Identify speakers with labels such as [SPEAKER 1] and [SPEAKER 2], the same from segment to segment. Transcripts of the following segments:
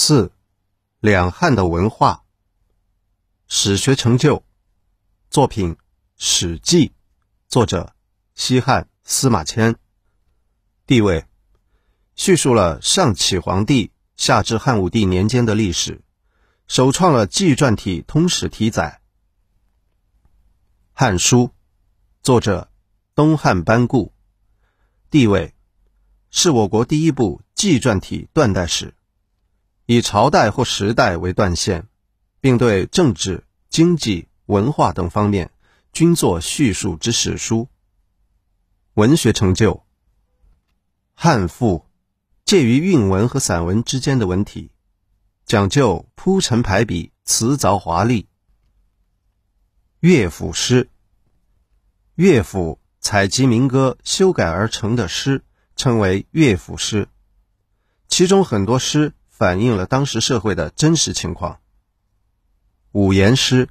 [SPEAKER 1] 四、两汉的文化。史学成就作品《史记》，作者西汉司马迁。地位叙述了上启皇帝下至汉武帝年间的历史，首创了纪传体通史题载。《汉书》作者东汉班固。地位是我国第一部纪传体断代史，以朝代或时代为断线，并对政治、经济、文化等方面均作叙述之史书。文学成就，《汉赋》介于韵文和散文之间的文体，讲究铺陈排比，辞藻华丽。乐府诗，乐府。采集民歌修改而成的诗，称为乐府诗。其中很多诗反映了当时社会的真实情况。五言诗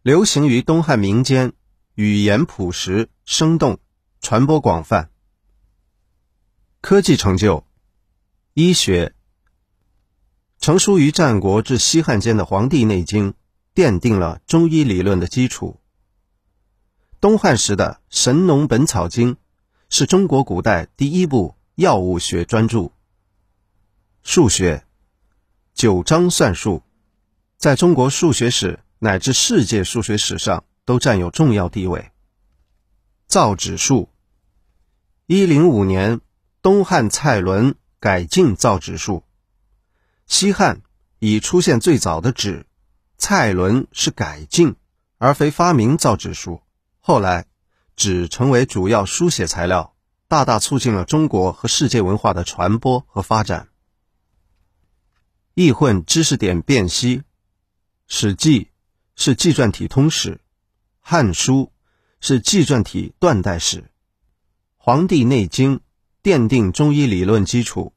[SPEAKER 1] 流行于东汉民间，语言朴实生动，传播广泛。科技成就，医学成书于战国至西汉间的《黄帝内经》，奠定了中医理论的基础。东汉时的《神农本草经》是中国古代第一部药物学专著。数学，九章算术，在中国数学史乃至世界数学史上都占有重要地位。造纸术，一零五年，东汉蔡伦改进造纸术。西汉已出现最早的纸，蔡伦是改进而非发明造纸术。后来，纸成为主要书写材料，大大促进了中国和世界文化的传播和发展。易混知识点辨析，《史记》是纪传体通史，《汉书》是纪传体断代史，《黄帝内经》奠定中医理论基础，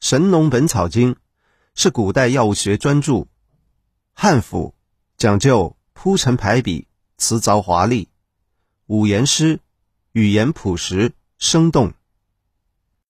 [SPEAKER 1] 《神农本草经》是古代药物学专著，《汉赋》讲究铺陈排比，辞藻华丽。五言诗，语言朴实生动。